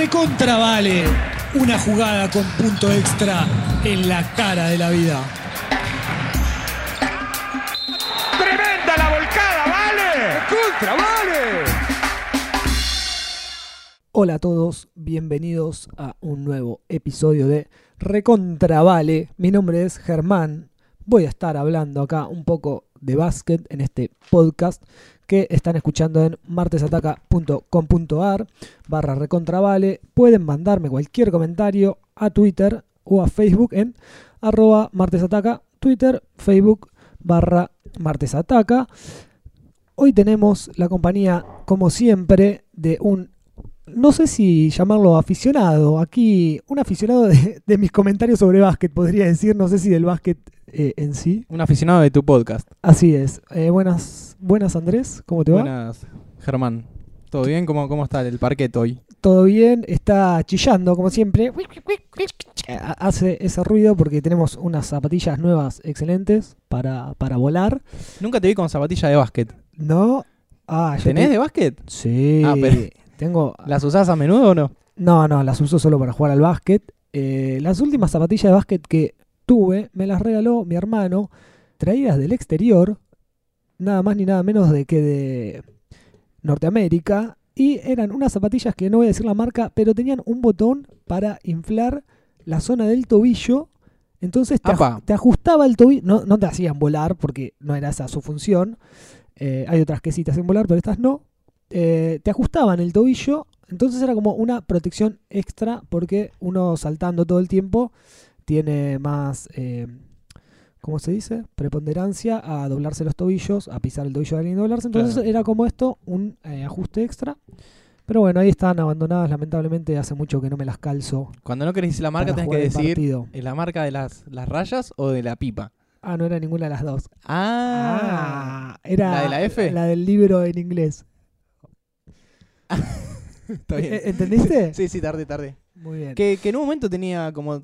Recontra vale una jugada con punto extra en la cara de la vida. ¡Tremenda la volcada, vale! ¡Contra, vale! Hola a todos, bienvenidos a un nuevo episodio de Recontravale. Mi nombre es Germán. Voy a estar hablando acá un poco de básquet en este podcast que están escuchando en martesataca.com.ar barra recontravale. Pueden mandarme cualquier comentario a Twitter o a Facebook en arroba martesataca, Twitter, Facebook barra martesataca. Hoy tenemos la compañía, como siempre, de un no sé si llamarlo aficionado. Aquí, un aficionado de, de, mis comentarios sobre básquet, podría decir. No sé si del básquet eh, en sí. Un aficionado de tu podcast. Así es. Eh, buenas, buenas Andrés, ¿cómo te va? Buenas, Germán. ¿Todo bien? ¿Cómo, cómo está el parquet hoy? Todo bien, está chillando como siempre. Hace ese ruido porque tenemos unas zapatillas nuevas excelentes para, para volar. Nunca te vi con zapatilla de básquet. No. Ah, ¿Tenés te... de básquet? Sí. Ah, pero... Tengo... ¿Las usás a menudo o no? No, no, las uso solo para jugar al básquet. Eh, las últimas zapatillas de básquet que tuve me las regaló mi hermano, traídas del exterior, nada más ni nada menos de que de Norteamérica. Y eran unas zapatillas que no voy a decir la marca, pero tenían un botón para inflar la zona del tobillo. Entonces te, aj te ajustaba el tobillo. No, no, te hacían volar porque no era esa su función. Eh, hay otras que sí te hacen volar, pero estas no. Eh, te ajustaban el tobillo. Entonces era como una protección extra porque uno saltando todo el tiempo tiene más, eh, ¿cómo se dice? Preponderancia a doblarse los tobillos, a pisar el tobillo de alguien y doblarse. Entonces claro. era como esto, un eh, ajuste extra. Pero bueno, ahí están abandonadas, lamentablemente hace mucho que no me las calzo. Cuando no querés la marca, tenés que decir la marca de las, las rayas o de la pipa. Ah, no era ninguna de las dos. Ah, ah era la de la F. La del libro en inglés. Está bien. ¿Entendiste? sí, sí, tarde, tarde. Muy bien. Que, que en un momento tenía como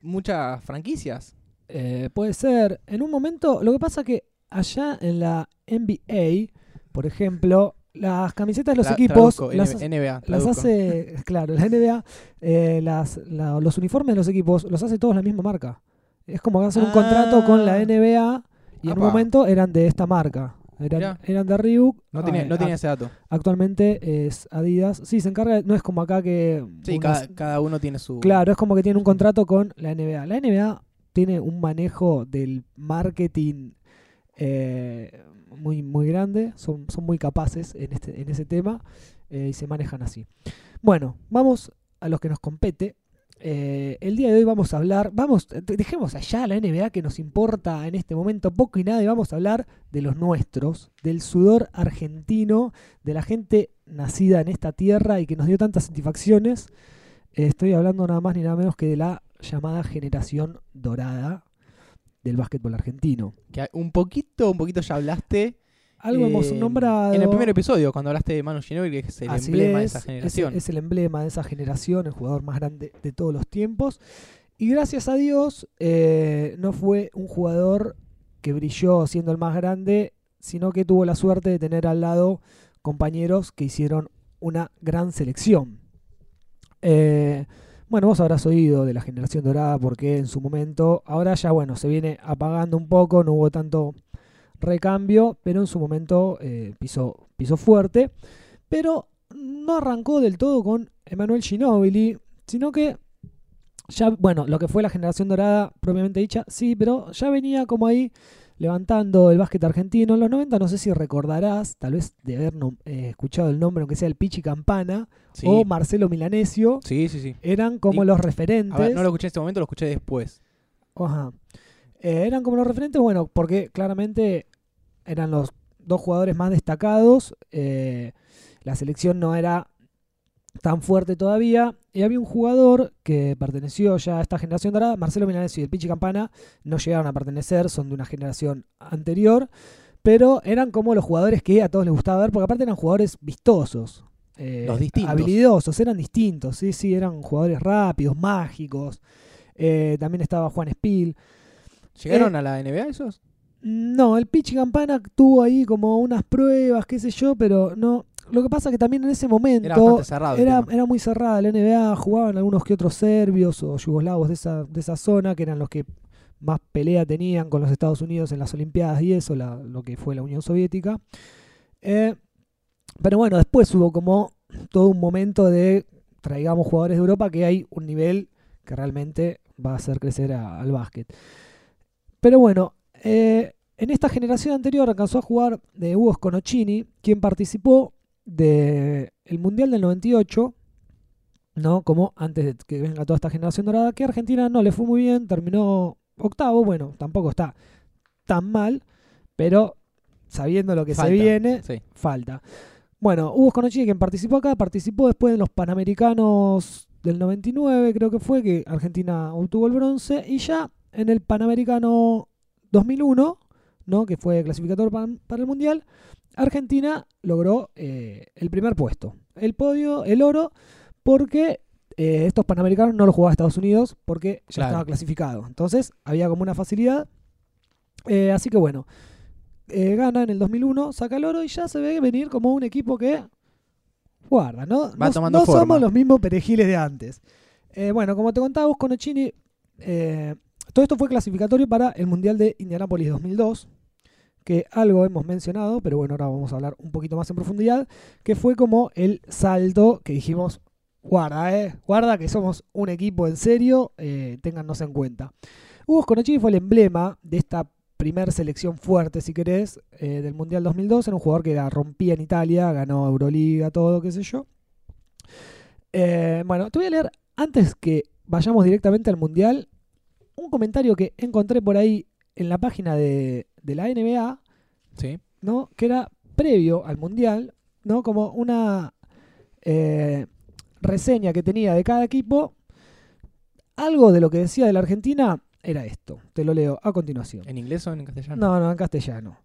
muchas franquicias. Eh, puede ser. En un momento, lo que pasa que allá en la NBA, por ejemplo, las camisetas de los equipos las, NBA. las hace, claro, la NBA, eh, las, la- los uniformes de los equipos los hace todos la misma marca. Es como que hacen un Ah. contrato con la NBA y en un momento eran de esta marca. Eran, Mirá. eran de Reebok. No tenía, Ah, no tenía ese dato. Actualmente es Adidas. Sí, se encarga, no es como acá que... Sí, unos- cada, cada uno tiene su. Claro, es como que tiene un contrato con la NBA. La NBA tiene un manejo del marketing eh, muy, muy grande, son, son muy capaces en, este, en ese tema eh, y se manejan así. Bueno, vamos a los que nos compete. Eh, el día de hoy vamos a hablar, vamos, de- dejemos allá la NBA que nos importa en este momento poco y nada y vamos a hablar de los nuestros, del sudor argentino, de la gente nacida en esta tierra y que nos dio tantas satisfacciones. Eh, estoy hablando nada más ni nada menos que de la llamada generación dorada del básquetbol argentino. Que un poquito, un poquito ya hablaste. Algo hemos eh, nombrado. En el primer episodio, cuando hablaste de Manu Ginóbili, que es el Así emblema de es, esa es- generación. Es, el emblema de esa generación, el jugador más grande de todos los tiempos. Y gracias a Dios, eh, no fue un jugador que brilló siendo el más grande, sino que tuvo la suerte de tener al lado compañeros que hicieron una gran selección. Eh, bueno, vos habrás oído de la generación dorada porque en su momento, ahora ya bueno, se viene apagando un poco, no hubo tanto recambio, pero en su momento eh, pisó, pisó fuerte. Pero no arrancó del todo con Emanuel Ginóbili, sino que ya, bueno, lo que fue la generación dorada propiamente dicha, sí, pero ya venía como ahí levantando el básquet argentino. En los 90 no sé si recordarás, tal vez de haber eh, escuchado el nombre, aunque sea el Pichi Campana Sí. o Marcelo Milanesio, sí, sí, sí. eran como Y- los referentes. A ver, no lo escuché en este momento, lo escuché después. Ajá. Eh, eran como los referentes, bueno, porque claramente eran los dos jugadores más destacados. eh, la selección no era tan fuerte todavía. Y había un jugador que perteneció ya a esta generación dorada, Marcelo Milanesio y el Pichi Campana, no llegaron a pertenecer, son de una generación anterior. Pero eran como los jugadores que a todos les gustaba ver, porque aparte eran jugadores vistosos. eh, Los distintos. Habilidosos, eran distintos, sí, sí, eran jugadores rápidos, mágicos. Eh, también estaba Juan Spiel. ¿Llegaron Eh, a la NBA esos? No, el Pichi Campana tuvo ahí como unas pruebas, qué sé yo, pero no. lo que pasa que también en ese momento era, era, muy cerrada la NBA, jugaban algunos que otros serbios o yugoslavos de esa, de esa zona, que eran los que más pelea tenían con los Estados Unidos en las Olimpiadas y eso, lo que fue la Unión Soviética. Eh, pero bueno, después hubo como todo un momento de traigamos jugadores de Europa que hay un nivel que realmente va a hacer crecer al básquet. Pero bueno, eh, en esta generación anterior alcanzó a jugar de Hugo Sconocini, quien participó del Mundial del 98, ¿no? Como antes de que venga toda esta generación dorada, que Argentina no le fue muy bien, terminó octavo, bueno, tampoco está tan mal, pero sabiendo lo que se viene, falta. Bueno, Hugo Sconocini, quien participó acá, participó después de los Panamericanos del 99, creo que fue, que Argentina obtuvo el bronce, y ya en el Panamericano 2001, ¿no? que fue clasificador para, el Mundial, Argentina logró eh, el primer puesto, el podio, el oro, porque eh, estos Panamericanos no los jugaba Estados Unidos porque ya estaba clasificado. Entonces había como una facilidad. Eh, así que bueno, gana en el 2001, saca el oro y ya se ve venir como un equipo que guarda, ¿no? no, somos los mismos perejiles de antes. bueno, como te contaba, con Ochini todo esto fue clasificatorio para el Mundial de Indianápolis 2002, que algo hemos mencionado, pero bueno, ahora vamos a hablar un poquito más en profundidad, que fue como el salto que dijimos, guarda, eh, guarda que somos un equipo en serio, eh, téngannos en cuenta. Hugo Sconocini fue el emblema de esta primer selección fuerte, si querés, eh, del Mundial 2002, era un jugador que la rompía en Italia, ganó Euroliga, todo, qué sé yo. Eh, bueno, te voy a leer, antes que vayamos directamente al Mundial, un comentario que encontré por ahí en la página de, la NBA, sí. ¿no? Que era previo al Mundial, ¿no? Como una eh, reseña que tenía de cada equipo. Algo de lo que decía de la Argentina era esto. Te lo leo a continuación. ¿En inglés o en castellano? No, no, en castellano.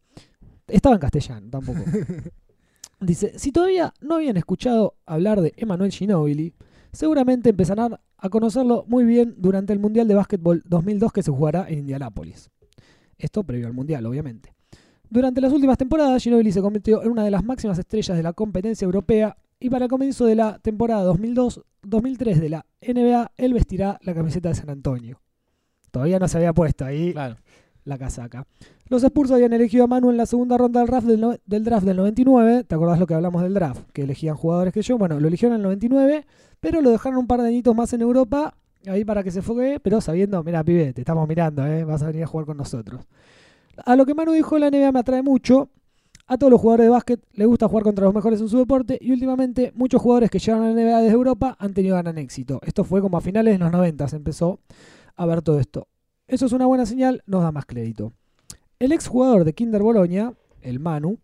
Estaba en castellano, tampoco. Dice, si todavía no habían escuchado hablar de Emanuel Ginóbili, seguramente empezarán a conocerlo muy bien durante el Mundial de Básquetbol 2002 que se jugará en Indianápolis. Esto previo al Mundial, obviamente. Durante las últimas temporadas, Ginobili se convirtió en una de las máximas estrellas de la competencia europea y para el comienzo de la temporada 2002-2003 de la NBA, él vestirá la camiseta de San Antonio. Todavía no se había puesto ahí la casaca. Los Spurs habían elegido a Manu en la segunda ronda del draft del, del, draft del 99. ¿Te acordás lo que hablamos del draft? Que elegían jugadores que yo. Bueno, lo eligieron en el 99 pero lo dejaron un par de añitos más en Europa, ahí para que se fogue, pero sabiendo, mira, pibe, te estamos mirando, ¿eh? vas a venir a jugar con nosotros. A lo que Manu dijo, la NBA me atrae mucho. A todos los jugadores de básquet les gusta jugar contra los mejores en su deporte y últimamente muchos jugadores que llegan a la NBA desde Europa han tenido gran éxito. Esto fue como a finales de los 90 se empezó a ver todo esto. Eso es una buena señal, nos da más crédito. El ex jugador de Kinder Bologna, el Manu,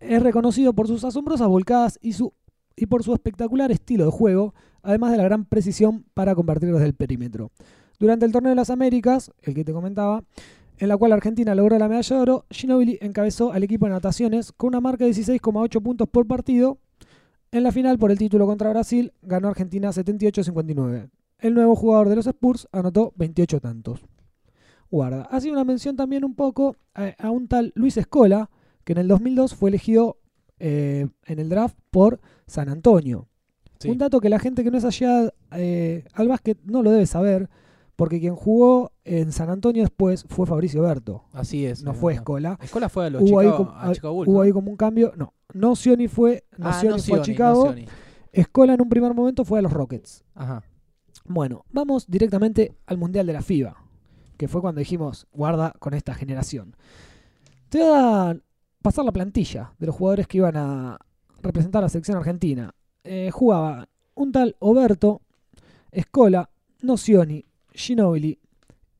es reconocido por sus asombrosas volcadas y por su espectacular estilo de juego, además de la gran precisión para convertir desde el perímetro. Durante el Torneo de las Américas, el que te comentaba, en la cual Argentina logró la medalla de oro, Ginobili encabezó al equipo de nataciones con una marca de 16,8 puntos por partido. En la final por el título contra Brasil ganó Argentina 78-59. El nuevo jugador de los Spurs anotó 28 tantos. Guarda. Ha sido una mención también un poco a, un tal Luis Escola, que en el 2002 fue elegido eh, en el draft por San Antonio. Un dato que la gente que no es allá eh, al básquet no lo debe saber, porque quien jugó en San Antonio después fue Fabricio Berto. Así es. No fue Escola. Escola fue a los hubo Chicago, ahí Hubo ahí como un cambio. No, no Sioni fue, no ah, fue a Chicago. Escola en un primer momento fue a los Rockets. Ajá. Bueno, vamos directamente al Mundial de la FIBA, que fue cuando dijimos, guarda con esta generación. Te voy a pasar la plantilla de los jugadores que iban a, representar a la selección argentina. Eh, jugaba un tal Oberto, Escola, Nocioni, Ginobili,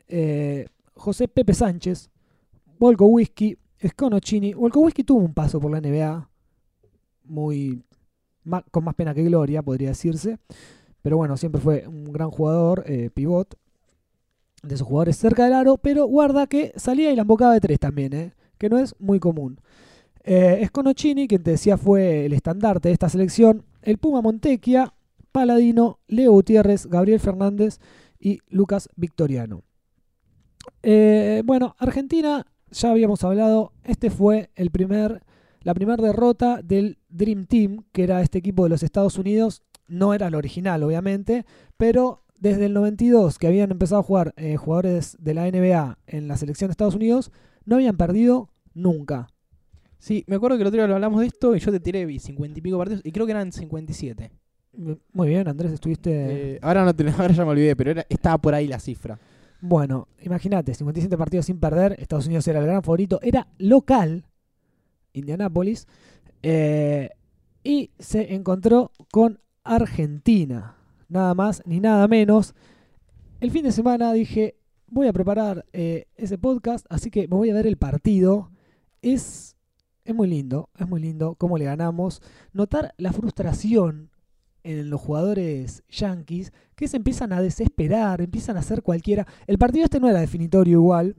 eh, José Pepe Sánchez, Volko Whisky, Sconocini. Volko Whisky tuvo un paso por la NBA, muy con más pena que gloria, podría decirse. Pero bueno, siempre fue un gran jugador, eh, pivot, de esos jugadores cerca del aro. Pero guarda que salía y la embocaba de tres también, que no es muy común. Eh, Sconocini, quien te decía fue el estandarte de esta selección, el Puma Montequia, Paladino, Leo Gutiérrez, Gabriel Fernández y Lucas Victoriano. Eh, bueno, Argentina, ya habíamos hablado, este fue el primer, la primera derrota del Dream Team, que era este equipo de los Estados Unidos. No era el original, obviamente, pero desde el 92, que habían empezado a jugar eh, jugadores de la NBA en la selección de Estados Unidos, no habían perdido nunca. Sí, me acuerdo que el otro día lo hablamos de esto y yo te tiré 50 y pico partidos y creo que eran 57. Muy bien, Andrés, estuviste... Eh, ahora, no te, ahora ya me olvidé, pero estaba por ahí la cifra. Bueno, imagínate, 57 partidos sin perder, Estados Unidos era el gran favorito, era local, Indianápolis, eh, y se encontró con Argentina, nada más ni nada menos. El fin de semana dije, voy a preparar eh, ese podcast, así que me voy a ver el partido. Es, es muy lindo, es muy lindo cómo le ganamos. Notar la frustración en los jugadores yankees que se empiezan a desesperar, empiezan a hacer cualquiera. El partido este no era definitorio igual.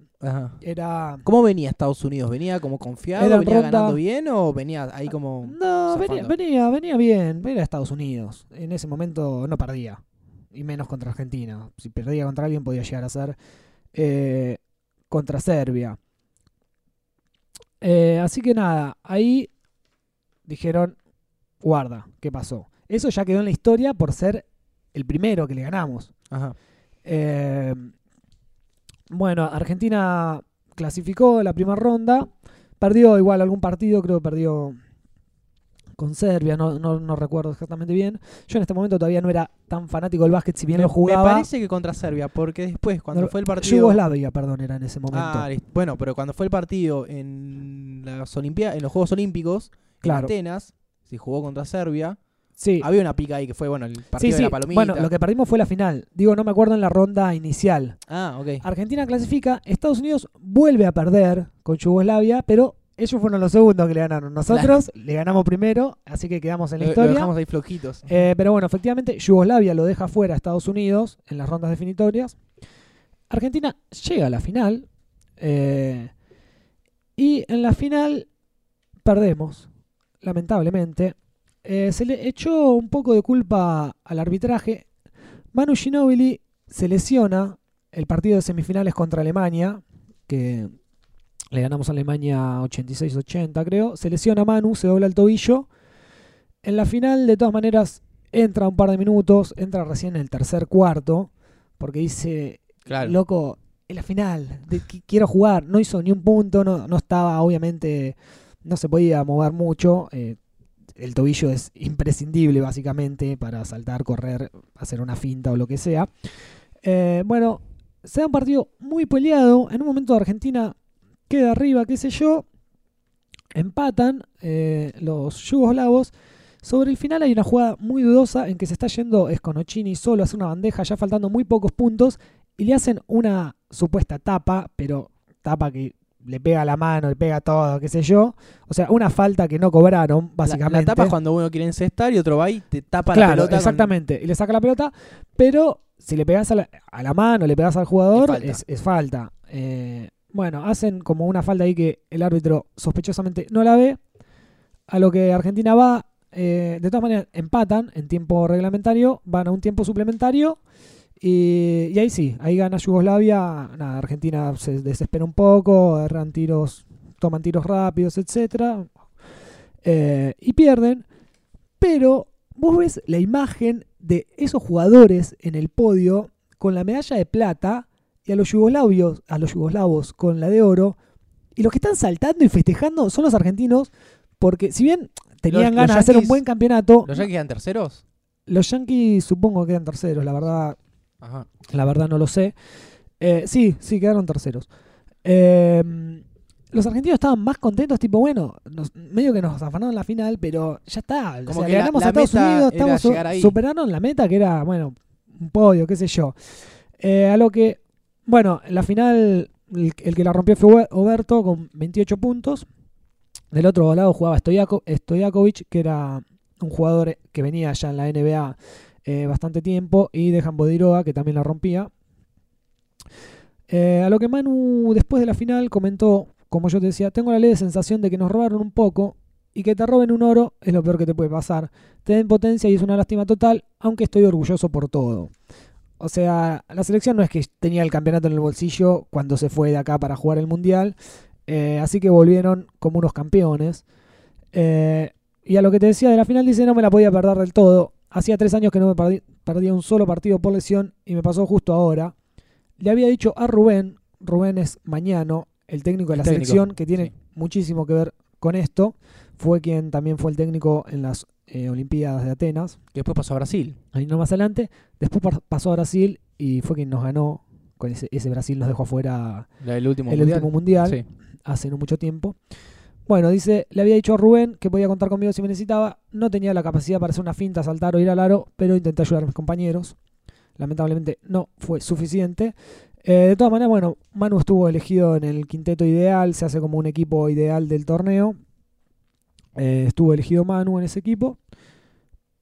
Era. ¿Cómo venía Estados Unidos? ¿Venía como confiado? ¿Venía ganando bien o venía ahí como.? No, venía, venía, venía, bien. Era Estados Unidos. En ese momento no perdía. Y menos contra Argentina. Si perdía contra alguien podía llegar a ser eh, contra Serbia. Eh, así que nada, ahí dijeron, guarda, ¿qué pasó? Eso ya quedó en la historia por ser el primero que le ganamos. Eh, bueno, Argentina clasificó la primera ronda. Perdió igual algún partido, creo que perdió con Serbia, no, no, recuerdo exactamente bien. Yo en este momento todavía no era tan fanático del básquet, si bien lo jugaba. Me parece que contra Serbia, porque después, cuando fue el partido. Yugoslavia, perdón, era en ese momento. Ah, bueno, pero cuando fue el partido en, las en los Juegos Olímpicos, en Atenas, se jugó contra Serbia. Sí. Había una pica ahí que fue, bueno, el partido de la palomita. Bueno, lo que perdimos fue la final. Digo, no me acuerdo en la ronda inicial. Ah, ok. Argentina clasifica, Estados Unidos vuelve a perder con Yugoslavia, pero ellos fueron los segundos que le ganaron. Nosotros le ganamos primero, así que quedamos en la historia. Lo dejamos ahí flojitos. Eh, pero bueno, efectivamente, Yugoslavia lo deja fuera a Estados Unidos en las rondas definitorias. Argentina llega a la final. Eh, y en la final perdemos, lamentablemente. Eh, se le echó un poco de culpa al arbitraje. Manu Ginóbili se lesiona el partido de semifinales contra Alemania, que le ganamos a Alemania 86-80 creo. Se lesiona Manu, se dobla el tobillo. En la final, de todas maneras, entra un par de minutos, entra recién en el tercer cuarto, porque dice, loco, en la final, quiero jugar, no hizo ni un punto, no, no estaba, obviamente, no se podía mover mucho. Eh, el tobillo es imprescindible básicamente para saltar, correr, hacer una finta o lo que sea. Eh, bueno, se da un partido muy peleado. En un momento Argentina queda arriba, qué sé yo. Empatan eh, los yugoslavos. Sobre el final hay una jugada muy dudosa en que se está yendo Esconocini solo a hacer una bandeja, ya faltando muy pocos puntos, y le hacen una supuesta tapa, pero tapa que le pega la mano, le pega todo, qué sé yo. O sea, una falta que no cobraron, básicamente. La, tapa es cuando uno quiere encestar y otro va y te tapa la pelota. Exactamente, y le saca la pelota, pero si le pegas a la, mano, le pegas al jugador, es falta. Eh, bueno, hacen como una falta ahí que el árbitro sospechosamente no la ve. A lo que Argentina va, eh, de todas maneras, empatan en tiempo reglamentario, van a un tiempo suplementario y, ahí sí, ahí gana Yugoslavia. Nada, Argentina se desespera un poco, agarran tiros, toman tiros rápidos, etc. Eh, y pierden. Pero vos ves la imagen de esos jugadores en el podio con la medalla de plata y a los yugoslavos, a los yugoslavos con la de oro. Y los que están saltando y festejando son los argentinos, porque si bien tenían ganas de hacer un buen campeonato. ¿Los Yankees quedan terceros? Los Yankees supongo que quedan terceros, la verdad la verdad no lo sé. Eh, sí, sí, quedaron terceros. Em, los argentinos estaban más contentos, tipo, bueno, medio que nos afanaron la final, pero ya está. Como que ganamos a Estados Unidos, estamos, superaron la meta que era, bueno, un podio, qué sé yo. Eh, a lo que, bueno, la final, el, que la rompió fue Oberto con 28 puntos. Del otro lado jugaba Stojakovic, que era un jugador que venía ya en la NBA eh, bastante tiempo y dejan Bodiroa, que también la rompía. Eh, a lo que Manu después de la final comentó, como yo te decía, tengo la ley de sensación de que nos robaron un poco y que te roben un oro es lo peor que te puede pasar. Te den potencia y es una lástima total, aunque estoy orgulloso por todo. O sea, la selección no es que tenía el campeonato en el bolsillo cuando se fue de acá para jugar el mundial, eh, así que volvieron como unos campeones. Y a lo que te decía de la final, dice, no me la podía perder del todo. Hacía tres años que no me perdí, perdía un solo partido por lesión y me pasó justo ahora. Le había dicho a Rubén, Rubén es Mañano, el técnico de la técnico, selección, que tiene sí. muchísimo que ver con esto. Fue quien también fue el técnico en las eh, Olimpiadas de Atenas, Que después pasó a Brasil. ahí no más adelante. Después pasó a Brasil y fue quien nos ganó. Con ese, ese Brasil nos dejó afuera La- El último el mundial. último mundial Sí. hace no mucho tiempo. Bueno, dice, le había dicho a Rubén que podía contar conmigo si me necesitaba. No tenía la capacidad para hacer una finta, saltar o ir al aro, pero intenté ayudar a mis compañeros. Lamentablemente no fue suficiente. Eh, de todas maneras, bueno, Manu estuvo elegido en el quinteto ideal, se hace como un equipo ideal del torneo. Eh, estuvo elegido Manu en ese equipo.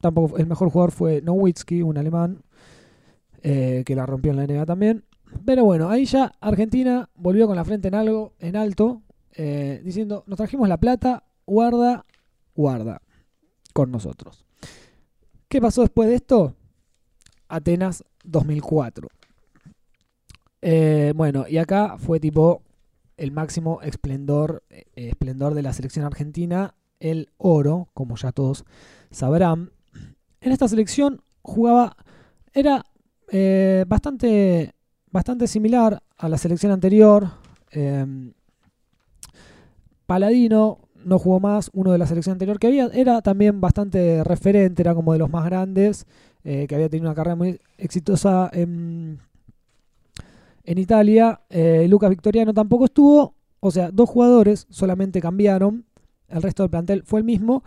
Tampoco el mejor jugador fue Nowitzki, un alemán, eh, que la rompió en la NBA también. Pero bueno, ahí ya Argentina volvió con la frente en algo, en alto, eh, diciendo, nos trajimos la plata, guarda, guarda, con nosotros. ¿Qué pasó después de esto? Atenas 2004. Eh, bueno, y acá fue tipo el máximo esplendor, eh, esplendor de la selección argentina, el oro, como ya todos sabrán. En esta selección jugaba, era bastante, bastante similar a la selección anterior. Paladino no jugó más, uno de la selección anterior que había, era también bastante referente, era como de los más grandes, eh, que había tenido una carrera muy exitosa en, en Italia. Eh, Lucas Victoriano tampoco estuvo, o sea, dos jugadores solamente cambiaron, el resto del plantel fue el mismo.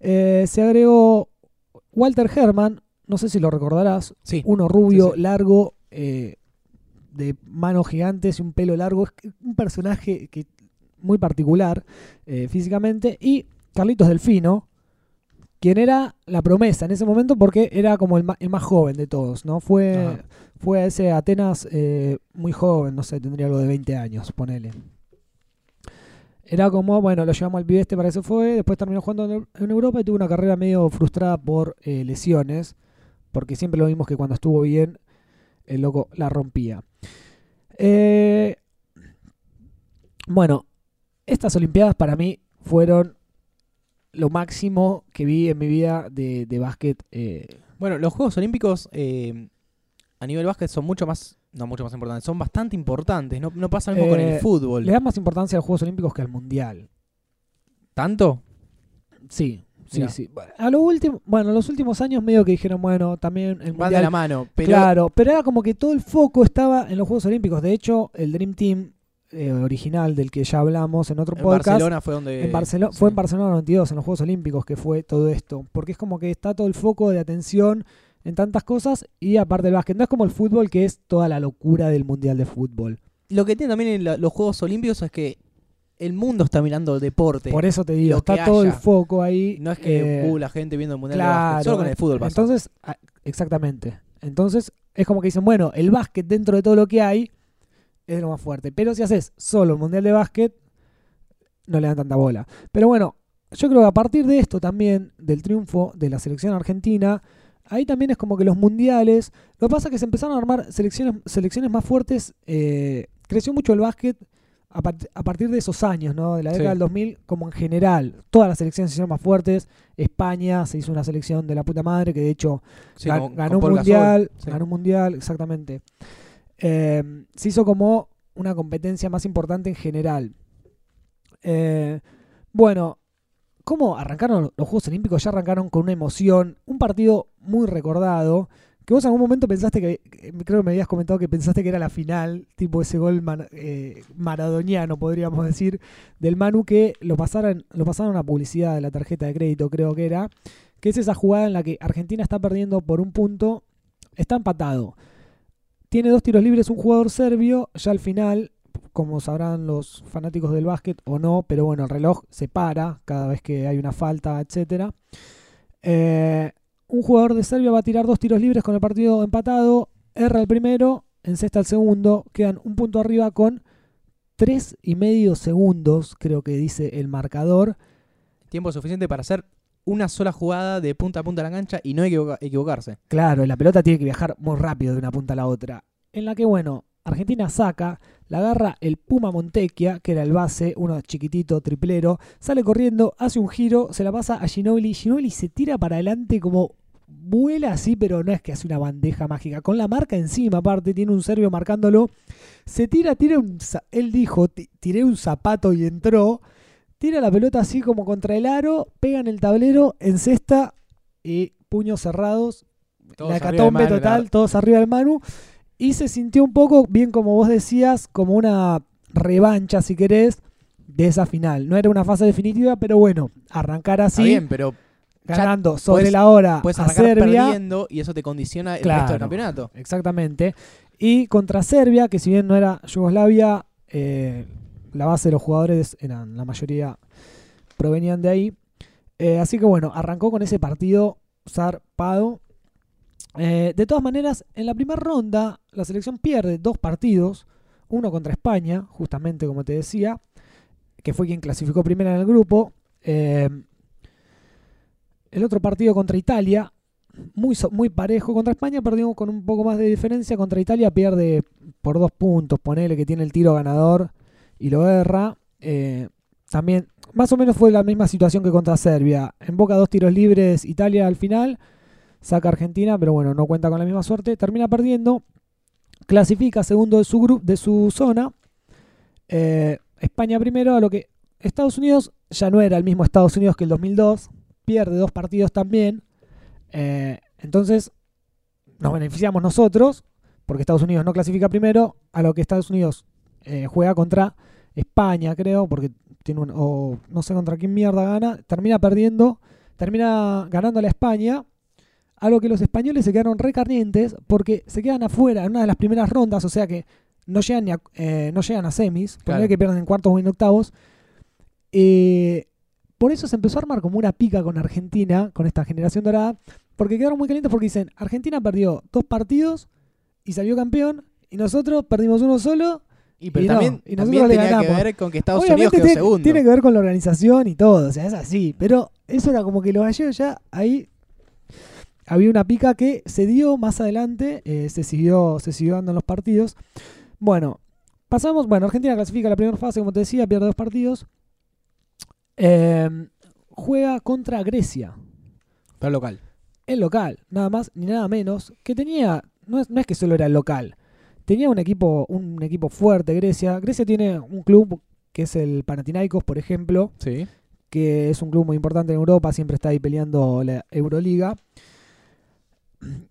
Eh, se agregó Walter Herman, no sé si lo recordarás, Sí. uno rubio, Sí, sí. largo, eh, de manos gigantes y un pelo largo. Es un personaje que muy particular eh, físicamente. Y Carlitos Delfino, quien era la promesa en ese momento porque era como el, más joven de todos, ¿no? Fue, Ajá. fue a ese Atenas eh, muy joven, no sé, tendría algo de 20 años, ponele. Era como, bueno, lo llevamos al pibe este, para eso fue. Después terminó jugando en, en Europa y tuvo una carrera medio frustrada por eh, lesiones. Porque siempre lo vimos que cuando estuvo bien, el loco la rompía. Eh, bueno, estas Olimpiadas para mí fueron lo máximo que vi en mi vida de, de básquet. eh, Bueno, los Juegos Olímpicos eh, a nivel básquet son mucho más, no mucho más importantes, son bastante importantes. No, no pasa lo mismo con Eh, el fútbol. le dan más importancia a los Juegos Olímpicos que al Mundial. ¿Tanto? Sí, sí, sí. A lo último, bueno, los últimos años medio que dijeron, bueno, también el Van de Mundial la mano. Pero claro, pero era como que todo el foco estaba en los Juegos Olímpicos. De hecho, el Dream Team eh, original del que ya hablamos en otro en podcast. Barcelona fue donde. en Barcelona, sí. Fue en Barcelona 92, en los Juegos Olímpicos, que fue todo esto. Porque es como que está todo el foco de atención en tantas cosas y aparte el básquet. No es como el fútbol, que es toda la locura del Mundial de Fútbol. Lo que tiene también en la- los Juegos Olímpicos es que el mundo está mirando el deporte. Por eso te digo, está todo el foco ahí. No es que eh, uh, la gente viendo el mundial de Claro, básquet, solo con el fútbol pasa. Entonces, ah, exactamente. Entonces, es como que dicen, bueno, el básquet dentro de todo lo que hay es lo más fuerte. Pero si haces solo el mundial de básquet, no le dan tanta bola. Pero bueno, yo creo que a partir de esto también, del triunfo de la selección argentina, ahí también es como que los mundiales. Lo que pasa es que se empezaron a armar selecciones, selecciones más fuertes. eh, creció mucho el básquet a, part- a partir de esos años, ¿no? De la Sí. década del 2000, como en general. Todas las selecciones se hicieron más fuertes. España se hizo una selección de la puta madre que de hecho Sí, ganó un mundial, sí. ganó un mundial, exactamente. Eh, se hizo como una competencia más importante en general. Eh, bueno, ¿cómo arrancaron los Juegos Olímpicos? Ya arrancaron con una emoción, un partido muy recordado. Que vos en algún momento pensaste que, creo que me habías comentado que pensaste que era la final, tipo ese gol man- eh, maradoniano, podríamos decir, del Manu que lo pasaron, lo pasaron a publicidad de la tarjeta de crédito, creo que era, que es esa jugada en la que Argentina está perdiendo por un punto, está empatado. Tiene dos tiros libres un jugador serbio, ya al final, como sabrán los fanáticos del básquet o no, pero bueno, el reloj se para cada vez que hay una falta, etcétera. Eh, un jugador de Serbia va a tirar dos tiros libres con el partido empatado, erra el primero, encesta el segundo, quedan un punto arriba con tres y medio segundos, creo que dice el marcador. Tiempo suficiente para hacer una sola jugada de punta a punta de la cancha y no equivoca- equivocarse. Claro, la pelota tiene que viajar muy rápido de una punta a la otra. En la que, bueno, Argentina saca, la agarra el Puma Montecchia, que era el base, uno chiquitito, triplero, sale corriendo, hace un giro, se la pasa a Ginobili, Ginobili se tira para adelante como vuela así, pero no es que hace una bandeja mágica, con la marca encima aparte, tiene un serbio marcándolo, se tira, tira un, él dijo, tiré un zapato y entró, tira la pelota así como contra el aro, pega en el tablero, en cesta y puños cerrados, la catombe total, todos arriba del Manu. Y se sintió un poco, bien como vos decías, como una revancha, si querés, de esa final. No era una fase definitiva, pero bueno, arrancar así. bien, pero ganando sobre la hora puedes a Serbia. perdiendo y eso te condiciona el resto del campeonato. Exactamente. Y contra Serbia, que si bien no era Yugoslavia, eh, la base de los jugadores eran la mayoría provenían de ahí. Eh, así que bueno, arrancó con ese partido zarpado. Eh, de todas maneras, en la primera ronda, la selección pierde dos partidos. Uno contra España, justamente como te decía, que fue quien clasificó primero en el grupo. Eh, el otro partido contra Italia, muy, muy parejo. Contra España perdió con un poco más de diferencia. Contra Italia pierde por dos puntos. Ponele que tiene el tiro ganador y lo erra. también más o menos fue la misma situación que contra Serbia. En Boca dos tiros libres, Italia al final, saca Argentina, pero bueno, no cuenta con la misma suerte, termina perdiendo, clasifica segundo de su grupo, de su zona, eh, España primero, a lo que Estados Unidos ya no era el mismo Estados Unidos que el 2002, pierde dos partidos también, eh, entonces nos beneficiamos nosotros, porque Estados Unidos no clasifica primero, a lo que Estados Unidos eh, juega contra España, creo, porque tiene un, o no sé contra quién mierda gana, termina perdiendo, termina ganando a la España, a lo que los españoles se quedaron recarnientes porque se quedan afuera en una de las primeras rondas, o sea que no llegan, ni a, eh, no llegan a semis, claro. que pierden en cuartos o en octavos. Eh, por eso se empezó a armar como una pica con Argentina, con esta generación dorada, porque quedaron muy calientes porque dicen, Argentina perdió dos partidos y salió campeón, y nosotros perdimos uno solo y, pero también, nosotros tenía que ver con que Estados Unidos quedó segundo. Tiene que ver con la organización y todo, o sea, es así. Pero eso era como que los gallegos ya ahí había una pica que se dio más adelante, eh, se, siguió, se siguió dando en los partidos. Bueno, pasamos, bueno, Argentina clasifica la primera fase, como te decía, pierde dos partidos. Em, juega contra Grecia. Pero local. El local, nada más ni nada menos, que tenía, no es, no es que solo era el local, tenía un equipo, un equipo fuerte, Grecia. Grecia tiene un club que es el Panathinaikos, por ejemplo, sí. que es un club muy importante en Europa, siempre está ahí peleando la Euroliga.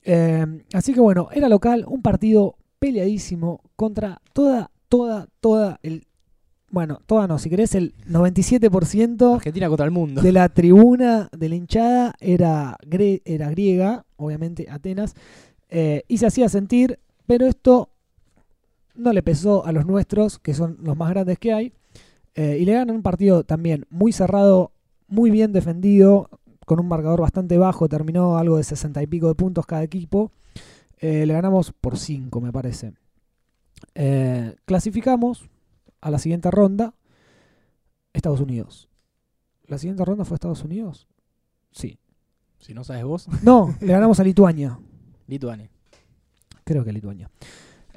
Eh, así que bueno, era local, un partido peleadísimo contra toda, toda, toda el... Bueno, toda no, si querés, el 97% Argentina contra el mundo. de la tribuna de la hinchada era, era griega, obviamente Atenas, eh, y se hacía sentir, pero esto no le pesó a los nuestros, que son los más grandes que hay. Eh, y le ganan un partido también muy cerrado, muy bien defendido, con un marcador bastante bajo. Terminó algo de 60 y pico de puntos cada equipo. Eh, le ganamos por 5, me parece. Eh, clasificamos a la siguiente ronda. Estados Unidos. ¿La siguiente ronda fue Estados Unidos? Sí. Si no sabes vos. No, le ganamos a Lituania. Lituania. Creo que Lituania.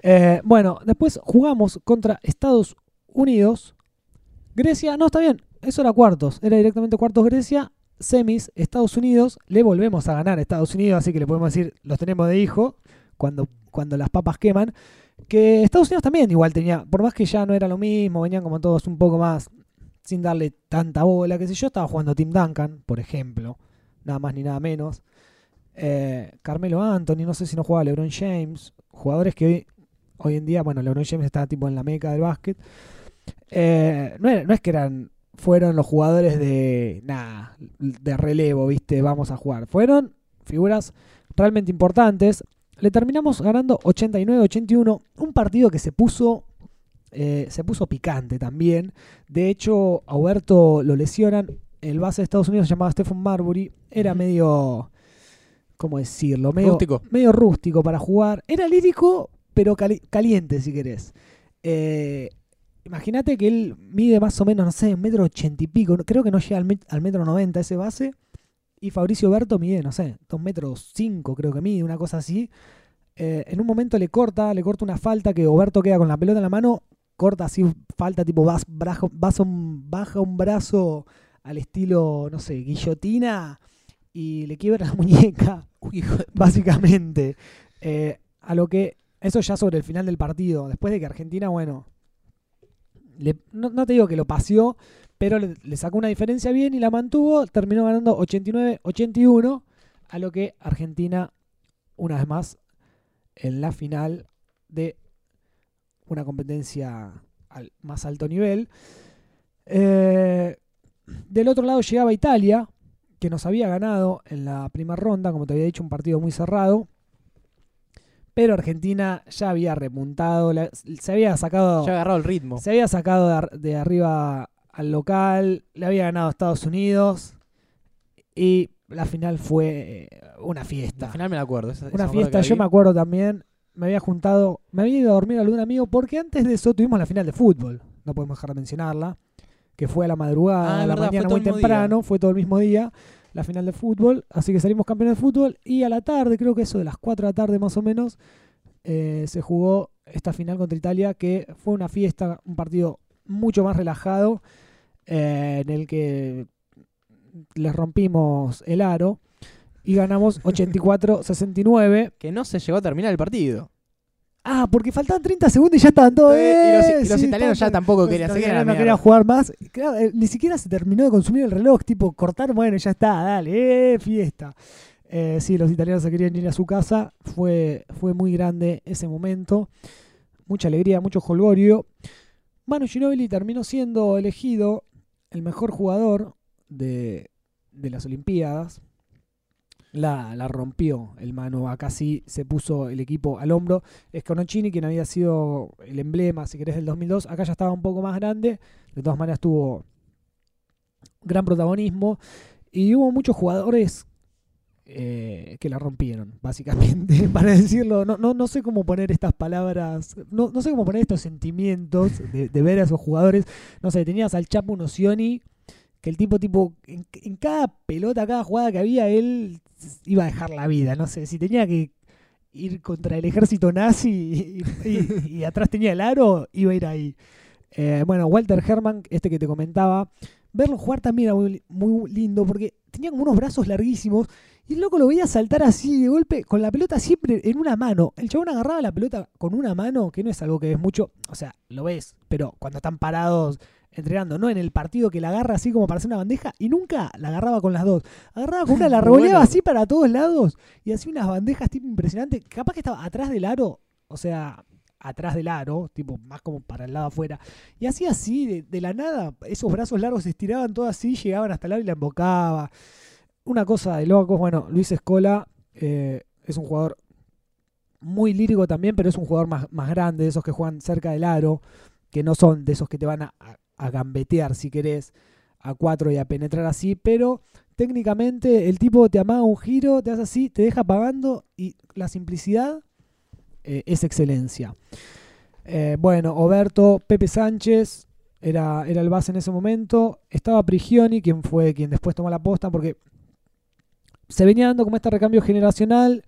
Eh, bueno, después jugamos contra Estados Unidos. Grecia, no, está bien, eso era cuartos, era directamente cuartos Grecia, semis Estados Unidos, le volvemos a ganar a Estados Unidos, así que le podemos decir, los tenemos de hijo, cuando, cuando las papas queman. Que Estados Unidos también igual tenía, por más que ya no era lo mismo, venían como todos un poco más sin darle tanta bola, que sé yo, estaba jugando Tim Duncan, por ejemplo, nada más ni nada menos. Eh, Carmelo Anthony, no sé si no jugaba LeBron James, jugadores que hoy hoy en día, bueno, LeBron James está tipo en la meca del básquet. Eh, no, es que eran fueron los jugadores de nada, de relevo, ¿viste? Vamos a jugar. Fueron figuras realmente importantes. Le terminamos ganando 89-81, un partido que se puso eh, se puso picante también. De hecho, a Huberto lo lesionan. El base de Estados Unidos se llamaba Stephen Marbury. Era medio. ¿Cómo decirlo? Medio rústico. medio rústico para jugar. Era lírico, pero caliente si querés. Eh, Imagínate que él mide más o menos, no sé, un metro ochenta y pico, creo que no llega al, metro noventa ese base. Y Fabricio Berto mide, no sé, dos metros cinco creo que mide, una cosa así. Eh, en un momento le corta, le corta una falta que Oberto queda con la pelota en la mano, corta así, falta tipo, vas, baja un brazo al estilo, no sé, guillotina y le quiebra la muñeca, básicamente. Eh, a lo que, eso ya sobre el final del partido, después de que Argentina, bueno, no, te digo que lo paseó, pero le, sacó una diferencia bien y la mantuvo, terminó ganando 89-81, a lo que Argentina, una vez más, en la final de una competencia al más alto nivel. Eh, del otro lado llegaba Italia, que nos había ganado en la primera ronda, como te había dicho, un partido muy cerrado. Pero Argentina ya había repuntado, se había sacado. Ya agarrado el ritmo. Se había sacado de, arriba al local, le había ganado a Estados Unidos. Y la final fue eh, una fiesta. La final me la acuerdo. una fiesta, yo me acuerdo también. Me había juntado, me había ido a dormir a algún amigo, porque antes de eso tuvimos la final de fútbol. No podemos dejar de mencionarla que fue a la madrugada, ah, a la mañana muy temprano, fue todo el mismo día, la final de fútbol, así que salimos campeones de fútbol y a la tarde, creo que eso de las 4 de la tarde más o menos, eh, se jugó esta final contra Italia, que fue una fiesta, un partido mucho más relajado, eh, en el que les rompimos el aro y ganamos 84-69. Que no se llegó a terminar el partido. Ah, porque faltaban 30 segundos y ya estaban todos. y los, italianos ya tampoco querían seguir. No querían jugar más. Eh, ni siquiera se terminó de consumir el reloj. Tipo, cortar, bueno, ya está, dale, eh, fiesta. Eh, sí, los italianos se querían ir a su casa. Fue, fue muy grande ese momento. Mucha alegría, mucho holgorio. Manu Ginobili terminó siendo elegido el mejor jugador de, de las Olimpiadas la, la rompió el mano. Acá sí se puso el equipo al hombro. Es Conocini, quien había sido el emblema, si querés, del 2002. Acá ya estaba un poco más grande. De todas maneras tuvo gran protagonismo. Y hubo muchos jugadores eh, que la rompieron, básicamente, para decirlo. No, no, no sé cómo poner estas palabras, no, no sé cómo poner estos sentimientos de, de, ver a esos jugadores. No sé, tenías al Chapo Nocioni, que el tipo, tipo, en, cada pelota, cada jugada que había, él iba a dejar la vida. No sé, si tenía que ir contra el ejército nazi y, atrás tenía el aro, iba a ir ahí. Eh, bueno, Walter Herman, este que te comentaba, verlo jugar también era muy, muy, lindo porque tenía como unos brazos larguísimos y el loco lo veía saltar así de golpe con la pelota siempre en una mano. El chabón agarraba la pelota con una mano, que no es algo que ves mucho, o sea, lo ves, pero cuando están parados entrenando, no en el partido que la agarra así como para hacer una bandeja y nunca la agarraba con las dos. Agarraba con una, la revoleaba así para todos lados y hacía unas bandejas tipo impresionantes. Capaz que estaba atrás del aro, o sea, atrás del aro, tipo más como para el lado afuera. Y hacía así, de, la nada, esos brazos largos se estiraban todo así, llegaban hasta el lado y la embocaba. Una cosa de locos, bueno, Luis Escola eh, es un jugador muy lírico también, pero es un jugador más, más grande, de esos que juegan cerca del aro, que no son de esos que te van a, a gambetear, si querés, a cuatro y a penetrar así, pero técnicamente el tipo te amaga un giro, te hace así, te deja pagando y la simplicidad eh, es excelencia. Eh, bueno, Oberto, Pepe Sánchez era, era el base en ese momento, estaba Prigioni, quien fue quien después tomó la posta, porque se venía dando como este recambio generacional.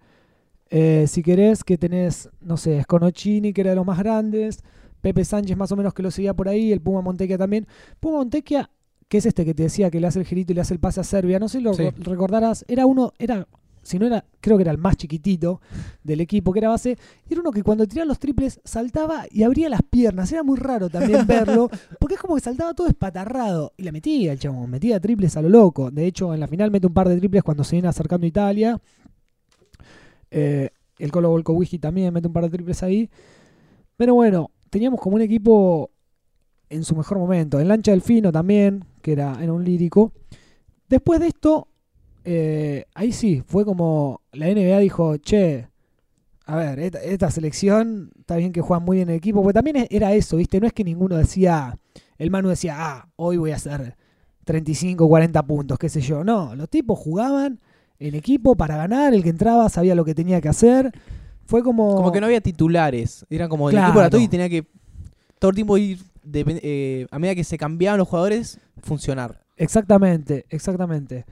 Eh, si querés, que tenés, no sé, Sconocini, que era de los más grandes, Pepe Sánchez más o menos que lo seguía por ahí, el Puma Montequia también. Puma Montequia, que es este que te decía que le hace el girito y le hace el pase a Serbia, no sé si lo recordarás, era uno, era, si no era, creo que era el más chiquitito del equipo, que era base, era uno que cuando tiraba los triples saltaba y abría las piernas, era muy raro también verlo, porque es como que saltaba todo espatarrado y la metía el chabón, metía triples a lo loco. De hecho, en la final mete un par de triples cuando se viene acercando a Italia. Eh, el Colo Volkowski también mete un par de triples ahí. Pero bueno, teníamos como un equipo en su mejor momento. En Lancha del Fino también, que era, era un lírico. Después de esto, eh, ahí sí, fue como la NBA dijo, che, a ver, esta, selección está bien que juegan muy bien en el equipo, porque también era eso, ¿viste? No es que ninguno decía, el Manu decía, ah, hoy voy a hacer 35, 40 puntos, qué sé yo. No, los tipos jugaban en equipo para ganar, el que entraba sabía lo que tenía que hacer. Fue como. Como que no había titulares. Era como el equipo era todo y tenía que todo el tiempo ir. Eh, a medida que se cambiaban los jugadores, funcionar. Exactamente, exactamente.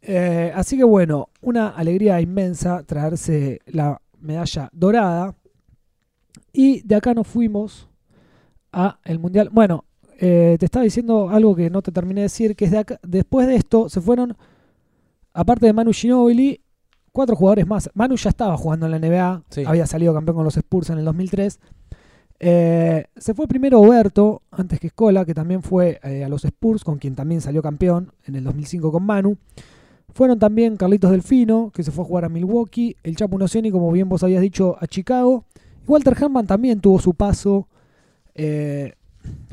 Eh, así que bueno, una alegría inmensa traerse la medalla dorada. Y de acá nos fuimos a el Mundial. Bueno, eh, te estaba diciendo algo que no te terminé de decir, que es de acá, después de esto se fueron, aparte de Manu Ginobili, cuatro jugadores más. Manu ya estaba jugando en la NBA, había salido campeón con los Spurs en el 2003. Eh, se fue primero Oberto, antes que Escola, que también fue eh, a los Spurs, con quien también salió campeón en el 2005 con Manu. Fueron también Carlitos Delfino, que se fue a jugar a Milwaukee, el Chapo Nocioni, como bien vos habías dicho, a Chicago. Walter Herman también tuvo su paso eh,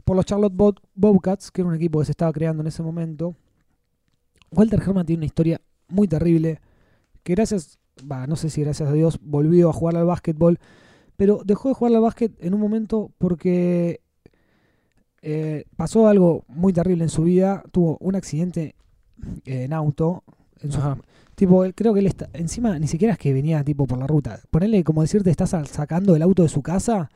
por los Charlotte Bobcats, que era un equipo que se estaba creando en ese momento. Walter Herman tiene una historia muy terrible, que gracias, no sé si gracias a Dios, volvió a jugar al básquetbol, pero dejó de jugar al básquet en un momento porque eh, pasó algo muy terrible en su vida, tuvo un accidente en auto, tipo, creo que él está, encima ni siquiera es que venía tipo por la ruta, ponerle como decirte, estás sacando el auto de su casa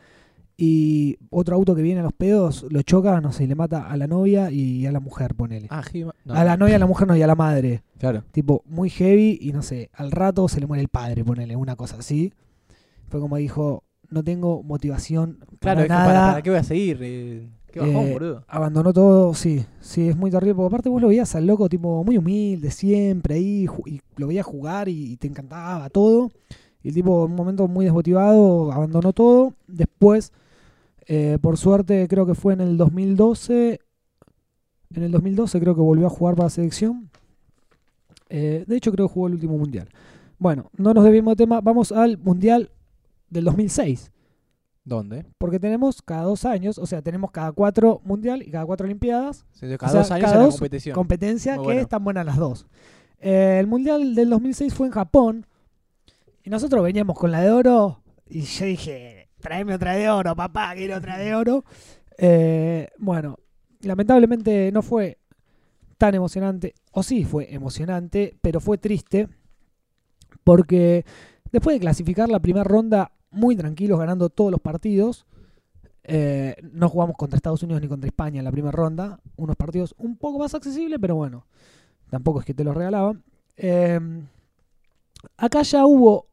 y otro auto que viene a los pedos lo choca, no sé, y le mata a la novia y a la mujer, ponele. Ah, a la novia, a la mujer, no, y a la madre. Claro. Tipo, muy heavy y no sé, al rato se le muere el padre, ponele, una cosa así. Fue como dijo, no tengo motivación claro, para nada. Para, qué voy a seguir? Eh, ¿Qué bajón, eh, boludo? Abandonó todo, sí, sí, es muy terrible. Porque aparte vos lo veías al loco, tipo, muy humilde, siempre ahí, y lo veías jugar y te encantaba todo. Y el tipo, en un momento muy desmotivado, abandonó todo. Después eh, por suerte, creo que fue en el 2012. En el 2012 creo que volvió a jugar para la selección. Eh, de hecho, creo que jugó el último mundial. Bueno, no nos debimos de tema. Vamos al mundial del 2006. ¿Dónde? Porque tenemos cada dos años, o sea, tenemos cada cuatro mundial y cada cuatro olimpiadas. cada dos años cada competición. Competencia que están buenas las dos. Eh, el mundial del 2006 fue en Japón. Y nosotros veníamos con la de oro. Y yo dije, Traeme otra de oro, papá, quiero otra de oro. Eh, bueno, lamentablemente no fue tan emocionante, o sí fue emocionante, pero fue triste, porque después de clasificar la primera ronda muy tranquilos, ganando todos los partidos, eh, no jugamos contra Estados Unidos ni contra España en la primera ronda, unos partidos un poco más accesibles, pero bueno, tampoco es que te los regalaban. Eh, acá ya hubo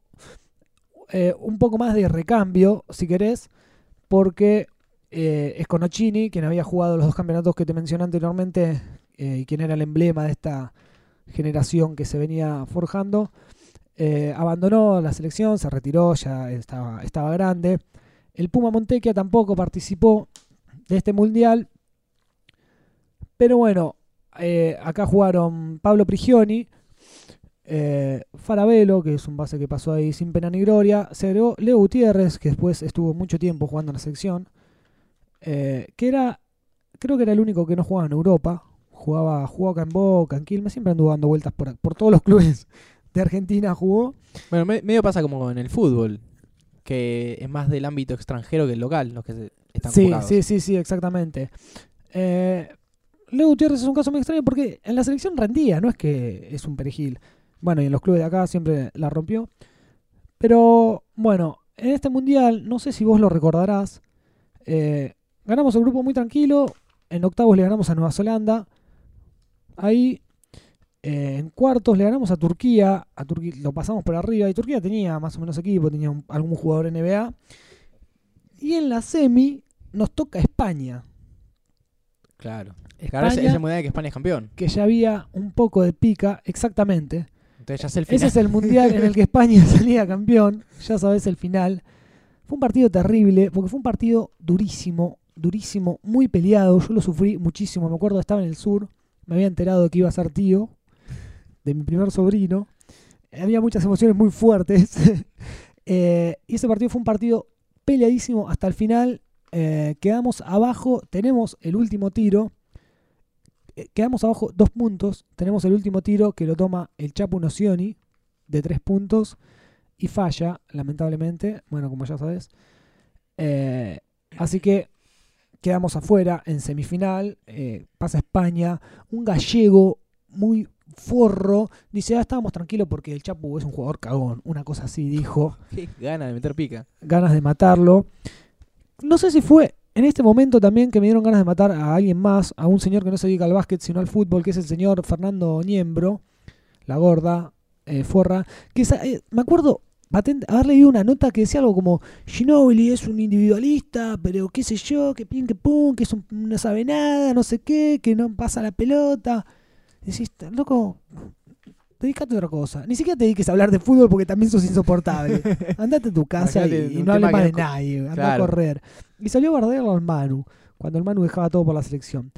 eh, un poco más de recambio, si querés, porque eh, es Conocini, quien había jugado los dos campeonatos que te mencioné anteriormente eh, y quien era el emblema de esta generación que se venía forjando, abandonó la selección, se retiró, ya estaba, estaba grande. El Puma Montequia tampoco participó de este mundial. Pero bueno, acá jugaron Pablo Prigioni, eh, Farabelo, que es un base que pasó ahí sin pena ni gloria. Se agregó Leo Gutiérrez, que después estuvo mucho tiempo jugando en la selección. Eh, que era, creo que era el único que no jugaba en Europa. Jugaba, jugaba acá en Boca, en Quilmes, siempre anduvo dando vueltas por, por todos los clubes de Argentina jugó. Bueno, medio pasa como en el fútbol, que es más del ámbito extranjero que el local, los que están Sí, sí, sí, sí, exactamente. Eh, Leo Gutiérrez es un caso muy extraño porque en la selección rendía, no es que es un perejil. Bueno, y en los clubes de acá siempre la rompió. Pero bueno, en este mundial, no sé si vos lo recordarás, eh, ganamos el grupo muy tranquilo. En octavos le ganamos a Nueva Zelanda. Ahí eh, en cuartos le ganamos a Turquía. A Turquía lo pasamos por arriba. Y Turquía tenía más o menos equipo, tenía algún jugador NBA. Y en la semi nos toca España. Claro. España, ese mundial que España es campeón. Que ya había un poco de pica, exactamente. Ese es el mundial en el que España salía campeón. Ya sabes el final. Fue un partido terrible, porque fue un partido durísimo, durísimo, muy peleado. Yo lo sufrí muchísimo. Me acuerdo, estaba en el sur. Me había enterado de que iba a ser tío de mi primer sobrino. Había muchas emociones muy fuertes. Eh, y ese partido fue un partido peleadísimo hasta el final. Eh, quedamos abajo, tenemos el último tiro quedamos abajo dos puntos. Tenemos el último tiro que lo toma el Chapu Nocioni de tres puntos y falla, lamentablemente. Bueno, como ya sabes. Eh, así que quedamos afuera en semifinal. Eh, pasa España. Un gallego muy forro. Dice, ah, estábamos tranquilos porque el Chapu es un jugador cagón. Una cosa así dijo. Ganas de meter pica. Ganas de matarlo. No sé si fue en este momento también que me dieron ganas de matar a alguien más, a un señor que no se dedica al básquet sino al fútbol, que es el señor Fernando Niembro, la gorda, eh, forra, que eh, me acuerdo haber leído una nota que decía algo como Ginobili es un individualista, pero qué sé yo, que pin que pum, que no sabe nada, no sé qué, que no pasa la pelota. Decís, loco, dedícate a otra cosa. Ni siquiera te dediques a hablar de fútbol porque también sos insoportable. Andate a tu casa y, no hables más de nadie. Anda a correr. Y salió a bardearlo al Manu, cuando el Manu dejaba todo por la selección.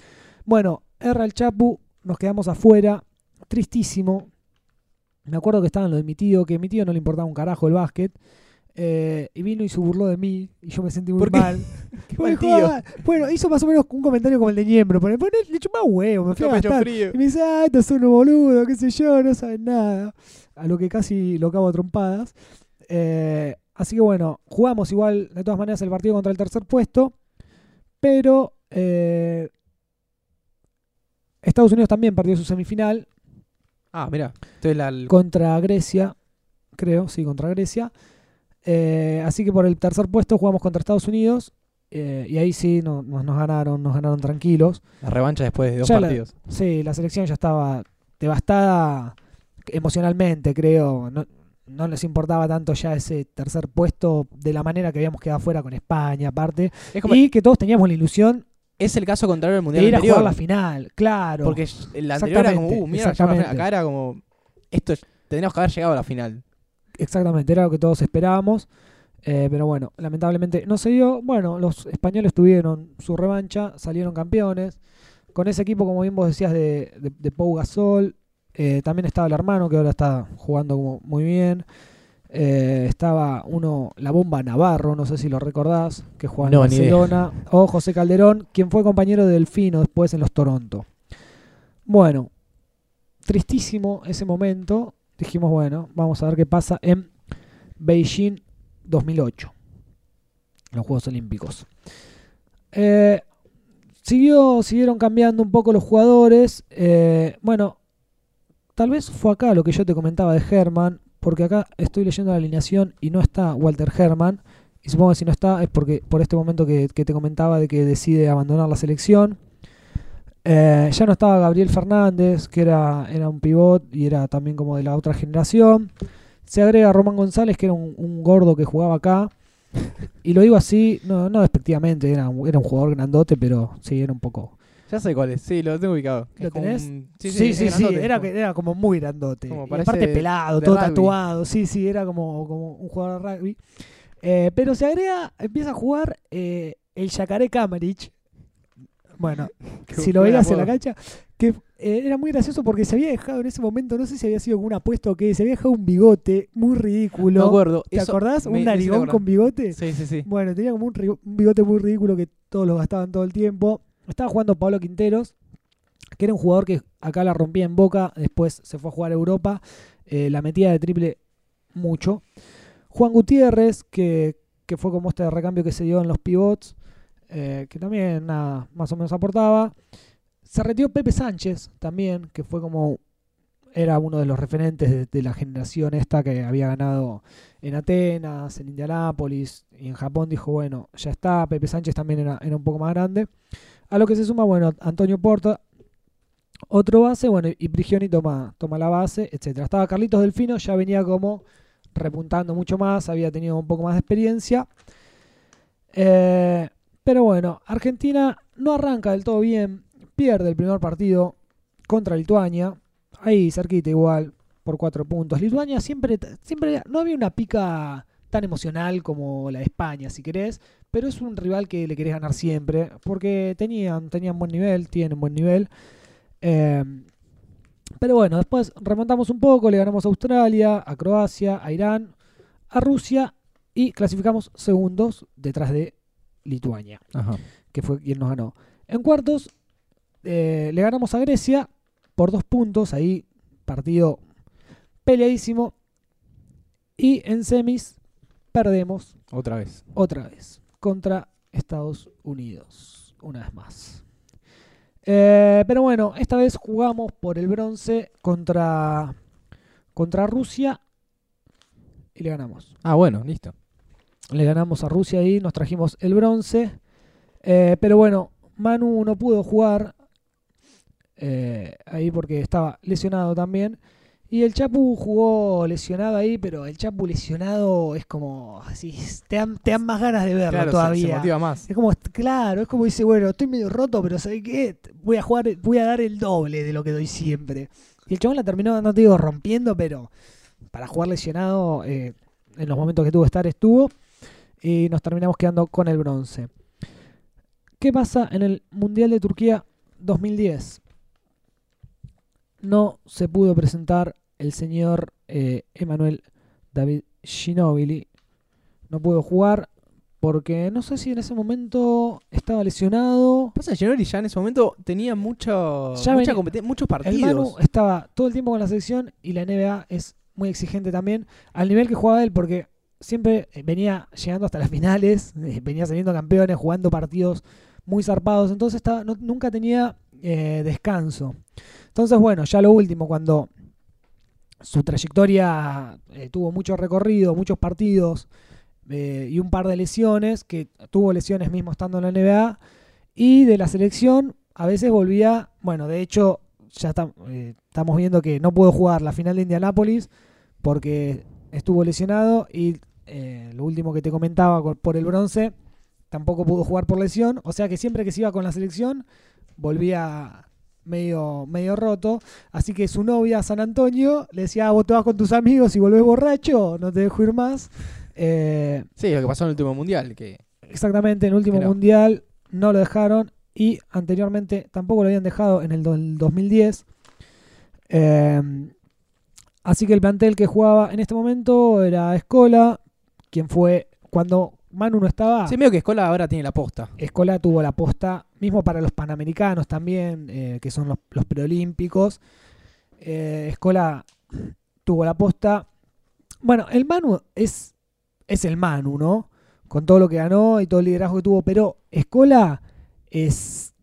Bueno, erra el Chapu, nos quedamos afuera. Tristísimo. Me acuerdo que estaban lo de mi tío, que a mi tío no le importaba un carajo el básquet. Eh, y vino y se burló de mí y yo me sentí muy mal. bueno, hizo más o menos un comentario como el de Niembro, pero le echó más huevo, me fui a Y me dice, ah, estos son unos boludos, qué sé yo, no saben nada. A lo que casi lo acabo a trompadas. Eh, así que bueno, jugamos igual de todas maneras el partido contra el tercer puesto, pero eh, Estados Unidos también perdió su semifinal Ah, mira. Contra Grecia, creo, sí, contra Grecia. Eh, así que por el tercer puesto jugamos contra Estados Unidos. Eh, y ahí sí nos ganaron, nos ganaron tranquilos. La revancha después de dos partidos. sí, la selección ya estaba devastada emocionalmente, creo. No, les importaba tanto ya ese tercer puesto de la manera que habíamos quedado fuera con España, aparte. y que todos teníamos la ilusión es el caso contrario del mundial de ir a jugar la final, claro. Porque el anterior era como, uh, mira, acá era como, esto tendríamos que haber llegado a la final. Exactamente, era lo que todos esperábamos. Eh, pero bueno, lamentablemente no se dio. Bueno, los españoles tuvieron su revancha, salieron campeones. Con ese equipo, como bien vos decías, de, de, Pau Gasol. Eh, también estaba el hermano, que ahora está jugando como muy bien. Eh, estaba uno, la bomba Navarro, no sé si lo recordás, que jugaba en Barcelona, o José Calderón, quien fue compañero de Delfino después en los Toronto. Bueno, tristísimo ese momento. Dijimos, bueno, vamos a ver qué pasa en Beijing 2008, los Juegos Olímpicos. Eh, siguió, siguieron cambiando un poco los jugadores. Eh, bueno, tal vez fue acá lo que yo te comentaba de Herman porque acá estoy leyendo la alineación y no está Walter Herman. Y supongo que si no está es porque por este momento que, te comentaba de que decide abandonar la selección. Eh, ya no estaba Gabriel Fernández, que era, era un pivot y era también como de la otra generación. Se agrega Román González, que era un, gordo que jugaba acá. Y lo digo así, no, no despectivamente, era, era un jugador grandote, pero sí, era un poco ya sé cuál es, sí, lo tengo ubicado. ¿Lo tenés? Sí, sí, sí, era, era, como muy grandote. Como aparte pelado, todo tatuado, sí, sí, era como, como un jugador de rugby. Eh, pero se agrega, empieza a jugar eh, el Yacaré Kamerich. Bueno, si lo veías en la cancha, que eh, era muy gracioso porque se había dejado en ese momento, no sé si había sido algún apuesto o qué, se había dejado un bigote muy ridículo. Me acuerdo. ¿Te acordás? un narigón con bigote. Sí, sí, sí. Bueno, tenía como un, un bigote muy ridículo que todos lo gastaban todo el tiempo. Estaba jugando Pablo Quinteros, que era un jugador que acá la rompía en boca, después se fue a jugar a Europa, eh, la metía de triple mucho. Juan Gutiérrez, que, fue como este recambio que se dio en los pivots, eh, que también nada, más o menos aportaba. Se retiró Pepe Sánchez también, que fue como era uno de los referentes de, la generación esta que había ganado en Atenas, en Indianápolis y en Japón. Dijo, bueno, ya está, Pepe Sánchez también era, era un poco más grande. A lo que se suma, bueno, Antonio Porta, otro base, bueno, y Prigioni toma, toma la base, etcétera. Estaba Carlitos Delfino, ya venía como repuntando mucho más, había tenido un poco más de experiencia. Eh, pero bueno, Argentina no arranca del todo bien, pierde el primer partido contra Lituania, ahí cerquita igual, por cuatro puntos. Lituania siempre, siempre no había una pica tan emocional como la de España, si querés, pero es un rival que le querés ganar siempre, porque tenían, tenían buen nivel, tienen buen nivel. Em, pero bueno, después remontamos un poco, le ganamos a Australia, a Croacia, a Irán, a Rusia y clasificamos segundos detrás de Lituania, que fue quien nos ganó. En cuartos eh, le ganamos a Grecia por dos puntos, ahí partido peleadísimo. Y en semis perdemos. Otra vez. Otra vez contra Estados Unidos, una vez más. Eh, pero bueno, esta vez jugamos por el bronce contra, contra Rusia y le ganamos. Ah, bueno, listo. Le ganamos a Rusia y nos trajimos el bronce. Eh, pero bueno, Manu no pudo jugar eh, ahí porque estaba lesionado también. Y el Chapu jugó lesionado ahí, pero el Chapu lesionado es como así, te dan, te dan más ganas de verlo Claro, se- todavía. se motiva más. Es como, claro, es como dice, bueno, estoy medio roto, pero ¿sabes qué? Voy a jugar, voy a dar el doble de lo que doy siempre. Y el chabón la terminó, no te digo rompiendo, pero para jugar lesionado, eh, en los momentos que tuvo que estar, estuvo. Y nos terminamos quedando con el bronce. ¿Qué pasa en el Mundial de Turquía 2010? No se pudo presentar el señor eh, Emanuel David Ginóbili. No pudo jugar porque no sé si en ese momento estaba lesionado. Pasa que Ginobili ya en ese momento tenía mucho, Ya mucha venía- competen- muchos El partidos. Manu estaba todo el tiempo con la selección y la NBA es muy exigente también al nivel que jugaba él porque siempre eh, venía llegando hasta las finales, eh, venía saliendo campeones, jugando partidos muy zarpados, entonces estaba, nunca tenía eh, descanso. Entonces bueno, ya lo último, cuando su trayectoria tuvo mucho recorrido, muchos partidos y un par de lesiones, que tuvo lesiones mismo estando en la NBA, y de la selección a veces volvía, bueno, de hecho ya estamos viendo que no pudo jugar la final de Indianápolis porque estuvo lesionado y eh, lo último que te comentaba por el bronce tampoco pudo jugar por lesión, o sea que siempre que se iba con la selección volvía medio, medio roto, así que su novia San Antonio le decía, "Ah, vos te vas con tus amigos y volvés borracho, no te dejo ir más. Eh, Sí, lo que pasó en el último mundial. Que Exactamente, en el último mundial no lo dejaron y anteriormente tampoco lo habían dejado en el do- el 2010. Eh, así que el plantel que jugaba en este momento era Escola, quien fue cuando Manu no estaba. sí, medio que Escola ahora tiene la posta. Escola tuvo la posta, mismo para los panamericanos también, eh, que son los, los preolímpicos. Eh, Escola tuvo la posta. Bueno, el Manu es, es el Manu, ¿no? Con todo lo que ganó y todo el liderazgo que tuvo, pero Escola es.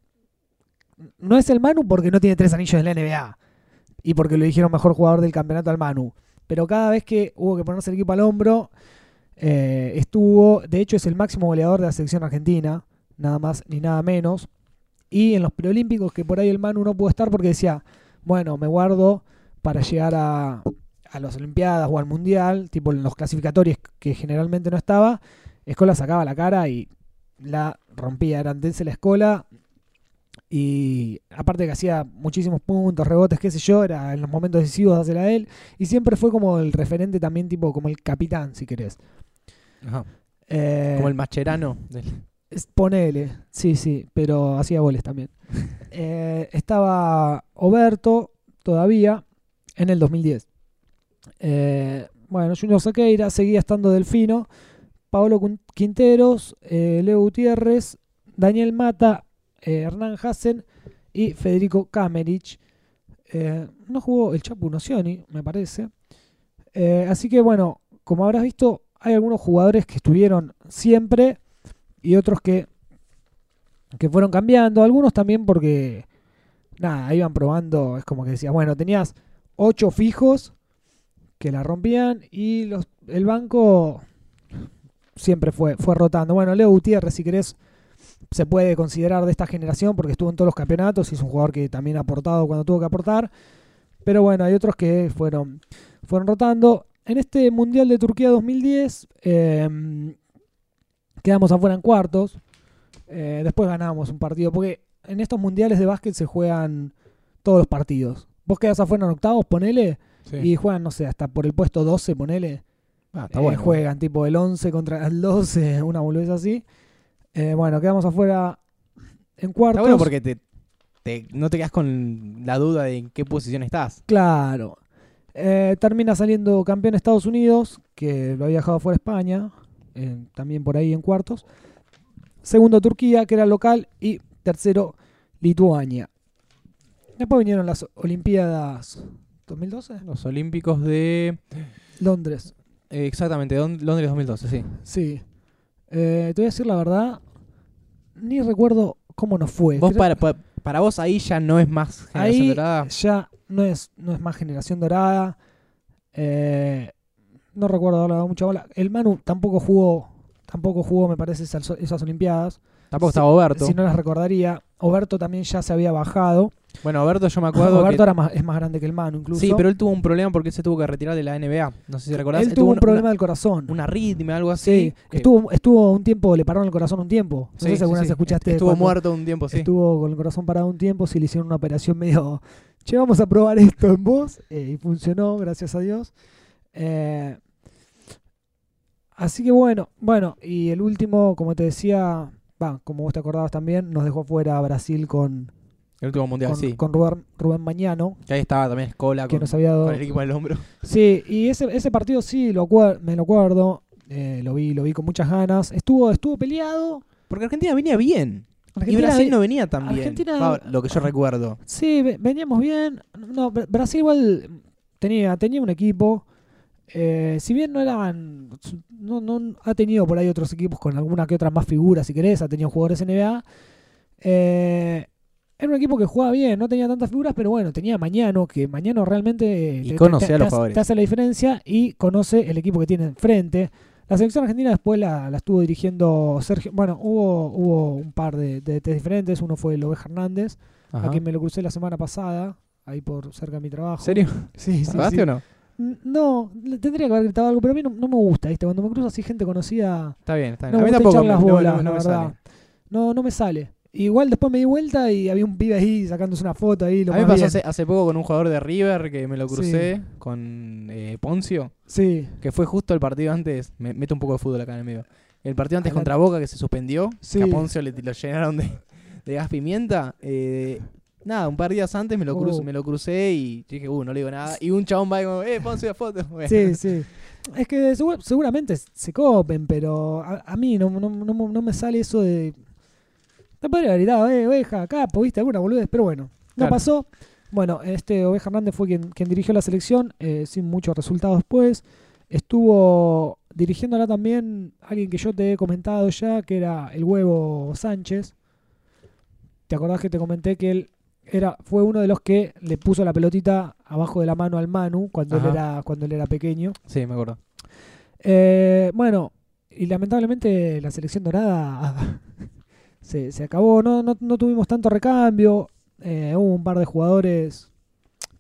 No es el Manu porque no tiene tres anillos en la NBA y porque lo dijeron mejor jugador del campeonato al Manu. Pero cada vez que hubo que ponerse el equipo al hombro, eh, estuvo, de hecho es el máximo goleador de la selección argentina, nada más ni nada menos. Y en los preolímpicos que por ahí el Manu no pudo estar porque decía, bueno, me guardo para llegar a, a las Olimpiadas o al Mundial, tipo en los clasificatorios que generalmente no estaba, Escola sacaba la cara y la rompía, era la Escola. Y aparte que hacía muchísimos puntos, rebotes, qué sé yo, era en los momentos decisivos de hacer a él. Y siempre fue como el referente también, tipo como el capitán, si querés. Eh, Como el macherano. del- Ponele, sí, sí, pero hacía goles también. Eh, estaba Oberto todavía en el 2010. Eh, bueno, Junior Sequeira seguía estando Delfino, Quin- Quinteros, Leo Gutiérrez, Daniel Mata, eh, Hernán Hassen y Federico Kamerich. Eh, no jugó el Chapu Nocioni, me parece. Eh, así que bueno, como habrás visto, hay algunos jugadores que estuvieron siempre y otros que, que fueron cambiando. Algunos también porque, nada, iban probando. Es como que decías, bueno, tenías ocho fijos que la rompían y el banco siempre fue, fue rotando. Bueno, Leo Gutiérrez, si querés, se puede considerar de esta generación porque estuvo en todos los campeonatos y es un jugador que también ha aportado cuando tuvo que aportar. Pero bueno, hay otros que fueron, fueron rotando. En este Mundial de Turquía 2010 eh, quedamos afuera en cuartos. Eh, después ganamos un partido porque en estos mundiales de básquet se juegan todos los partidos. Vos quedás afuera en octavos, ponele, y juegan, no sé, hasta por el puesto 12, ponele. Ah, está Eh, bueno. Juegan tipo el 11 contra el 12, una boludez así. Eh, bueno, quedamos afuera en cuartos. Está bueno porque te, te- no te quedas con la duda de en qué posición estás. Claro. Eh, termina saliendo campeón Estados Unidos, que lo había dejado fuera España, eh, también por ahí en cuartos. Segundo Turquía, que era local. Y tercero Lituania. Después vinieron las Olimpiadas 2012, Los Olímpicos de. Londres. eh, exactamente, Londres 2012, sí. Sí. Eh, te voy a decir la verdad, ni recuerdo cómo nos fue. Vos para, para, para vos ahí ya no es más generación Ahí dorada. ya no es, no es más generación dorada. Eh, no recuerdo haberle dado mucha bola. El Manu tampoco jugó, tampoco jugó, me parece, esas, esas Olimpiadas. Tampoco estaba Oberto. Si no las recordaría. Oberto también ya se había bajado. Bueno, Alberto yo me acuerdo Alberto ahora es más grande que el Manu incluso. Sí, pero él tuvo un problema porque él se tuvo que retirar de la NBA. No sé si recordás. Él, tuvo un problema del corazón. Una arritmia, algo así. Sí, estuvo, estuvo un tiempo, le pararon el corazón un tiempo. No sé si alguna vez escuchaste. Estuvo muerto un tiempo, sí. Estuvo con el corazón parado un tiempo, sí le hicieron una operación medio... Che, vamos a probar esto en vos. Eh, y funcionó, gracias a Dios. Eh, así que bueno, bueno, y el último, como te decía, va, como vos te acordabas también, nos dejó fuera Brasil con el último mundial, con, sí. Con Rubén, Rubén Mañano. Que ahí estaba también Escola que con, nos había dado... con el equipo en el hombro. Sí, y ese, ese partido sí, lo me lo acuerdo. Eh, lo vi, lo vi con muchas ganas. Estuvo, estuvo peleado. Porque Argentina venía bien. y Brasil no venía tan bien. Argentina, lo que yo recuerdo. Sí, veníamos bien. No, Brasil igual tenía, tenía un equipo. Eh, si bien no eran. No, no ha tenido por ahí otros equipos con alguna que otra más figura, si querés. Ha tenido jugadores NBA. Eh, era un equipo que jugaba bien, no tenía tantas figuras, pero bueno, tenía Mañano, que Mañano realmente y te, a los te, hace la diferencia y conoce el equipo que tiene enfrente. La selección argentina después la, estuvo dirigiendo Sergio. Bueno, hubo, hubo un par de, de test diferentes. Uno fue el Oveja Hernández, a quien me lo crucé la semana pasada, ahí por cerca de mi trabajo. ¿Serio? Sí, sí. o no? No, tendría que haber gritado algo, pero a mí no, me gusta, ¿viste? Cuando me cruzo así gente conocida. Está bien, está bien. No a mí tampoco las bolas, la. No, no me sale. Igual después me di vuelta y había un pibe ahí sacándose una foto ahí. Lo a mí me pasó hace, poco con un jugador de River que me lo crucé con eh, Poncio. Sí. Que fue justo el partido antes. Me meto un poco de fútbol acá en el medio. El partido antes contra Boca que se suspendió. Que a Poncio le, lo llenaron de, gas pimienta. Eh, nada, un par de días antes me lo, crucé, oh. me lo crucé y dije, uh, no le digo nada. Y un chabón va y como, eh, Poncio la foto. Sí, sí. Es que seguramente se copen, pero a, a mí no, no, no, no me sale eso de te podría haber gritado, eh, oveja, capo, viste alguna boludez, pero bueno, no pasó. Bueno, este Oveja Hernández fue quien, quien dirigió la selección, eh, sin muchos resultados después. Estuvo dirigiéndola también alguien que yo te he comentado ya, que era el huevo Sánchez. ¿Te acordás que te comenté que él era, fue uno de los que le puso la pelotita abajo de la mano al Manu cuando, él era, cuando él era pequeño? Sí, me acuerdo. Eh, bueno, y lamentablemente la selección dorada se, acabó, no, no, no, tuvimos tanto recambio, eh, hubo un par de jugadores,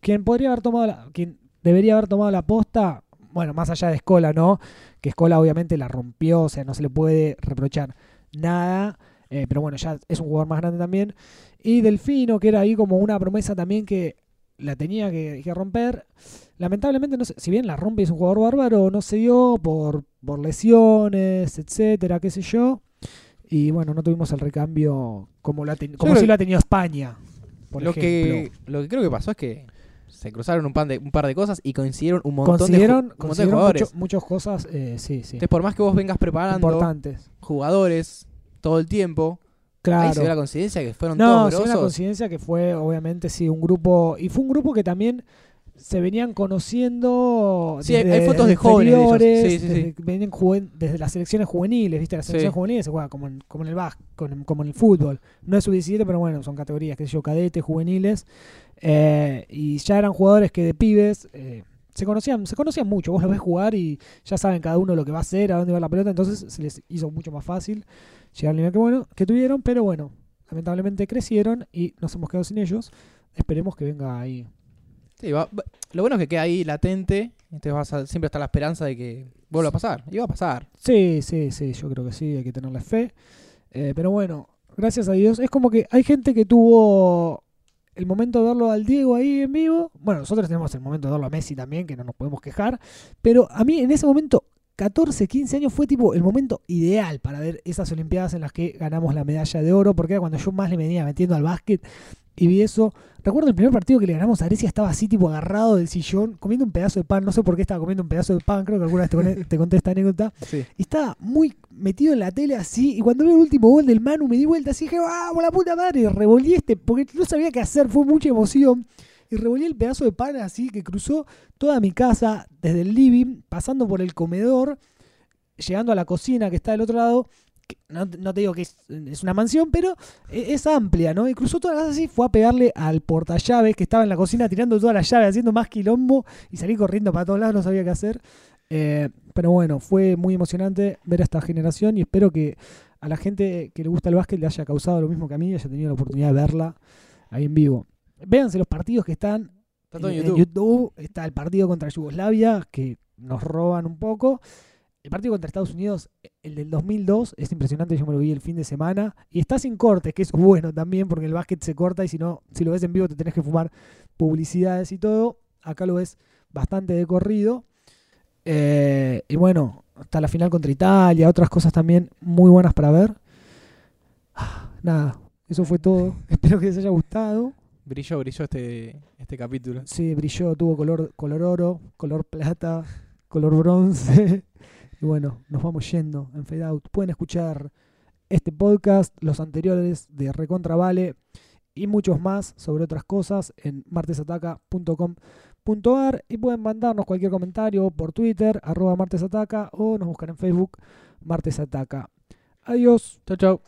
quien podría haber tomado, la, quien debería haber tomado la posta, bueno, más allá de Escola, ¿no? Que Escola obviamente la rompió, o sea, no se le puede reprochar nada, eh, pero bueno, ya es un jugador más grande también. Y Delfino, que era ahí como una promesa también que la tenía que, romper. Lamentablemente, no sé, si bien la rompe es un jugador bárbaro, no se dio por, por lesiones, etcétera, qué sé yo. Y bueno, no tuvimos el recambio como, la como si lo ha tenido España. Por lo, que, lo que creo que pasó es que se cruzaron un, de, un par de cosas y coincidieron un montón de, jugadores. muchas cosas, eh, sí, sí. Entonces, por más que vos vengas preparando Importantes. jugadores todo el tiempo, Claro. Ahí se la coincidencia que fueron no, todos No, la coincidencia que fue, obviamente, sí, un grupo. Y fue un grupo que también se venían conociendo. Sí, hay fotos de jóvenes. Sí, venían desde las selecciones juveniles, ¿viste? Las selecciones juveniles se juega como en, como en el básquet, como en el fútbol. No es sub-17, pero bueno, son categorías, que sé yo, cadetes, juveniles. Eh, y ya eran jugadores que de pibes. Eh, se conocían, se conocían mucho, vos los ves jugar y ya saben cada uno lo que va a hacer, a dónde va la pelota, entonces se les hizo mucho más fácil llegar al nivel que bueno, que tuvieron, pero bueno, lamentablemente crecieron y nos hemos quedado sin ellos. Esperemos que venga ahí lo bueno es que queda ahí latente, entonces vas a, siempre está la esperanza de que vuelva a pasar. Y va a pasar. Sí, sí, sí, yo creo que sí, hay que tenerle fe. Eh, pero bueno, gracias a Dios. Es como que hay gente que tuvo el momento de verlo al Diego ahí en vivo. Bueno, nosotros tenemos el momento de verlo a Messi también, que no nos podemos quejar. Pero a mí en ese momento 14, 15 años fue tipo el momento ideal para ver esas Olimpiadas en las que ganamos la medalla de oro, porque era cuando yo más le venía metiendo al básquet y vi eso. Recuerdo el primer partido que le ganamos a Grecia, estaba así, tipo agarrado del sillón, comiendo un pedazo de pan. No sé por qué estaba comiendo un pedazo de pan, creo que alguna vez te, conté, esta anécdota. Y estaba muy metido en la tele así. Y cuando vi el último gol del Manu, me di vuelta así, dije, ¡vamos, la puta madre! Y revolví este, porque no sabía qué hacer, fue mucha emoción. Y revolví el pedazo de pan así que cruzó toda mi casa, desde el living, pasando por el comedor, llegando a la cocina que está del otro lado no, te digo que es, una mansión, pero e, es, amplia, ¿no? Y cruzó toda la casa así, fue a pegarle al portallaves que estaba en la cocina tirando todas las llaves, haciendo más quilombo y salí corriendo para todos lados, no sabía qué hacer. Eh, pero bueno, fue muy emocionante ver a esta generación y espero que a la gente que le gusta el básquet le haya causado lo mismo que a mí, haya tenido la oportunidad de verla ahí en vivo. véanse los partidos que están en en, YouTube. YouTube. Está el partido contra Yugoslavia, que nos roban un poco. El partido contra Estados Unidos, el del 2002, es impresionante. Yo me lo vi el fin de semana. Y está sin cortes, que es bueno también, porque el básquet se corta y si no, si lo ves en vivo, te tenés que fumar publicidades y todo. Acá lo ves bastante de corrido. Eh, y bueno, hasta la final contra Italia, otras cosas también muy buenas para ver. Nada, eso fue todo. Espero que les haya gustado. Brilló, brilló este, este capítulo. Sí, brilló, tuvo color, color oro, color plata, color bronce. Y bueno, nos vamos yendo en Fade Out. Pueden escuchar este podcast, los anteriores de Recontra Vale y muchos más sobre otras cosas en martesataca.com.ar y pueden mandarnos cualquier comentario por Twitter, arroba martesataca o nos buscan en Facebook Martesataca. Adiós. Chau, chau.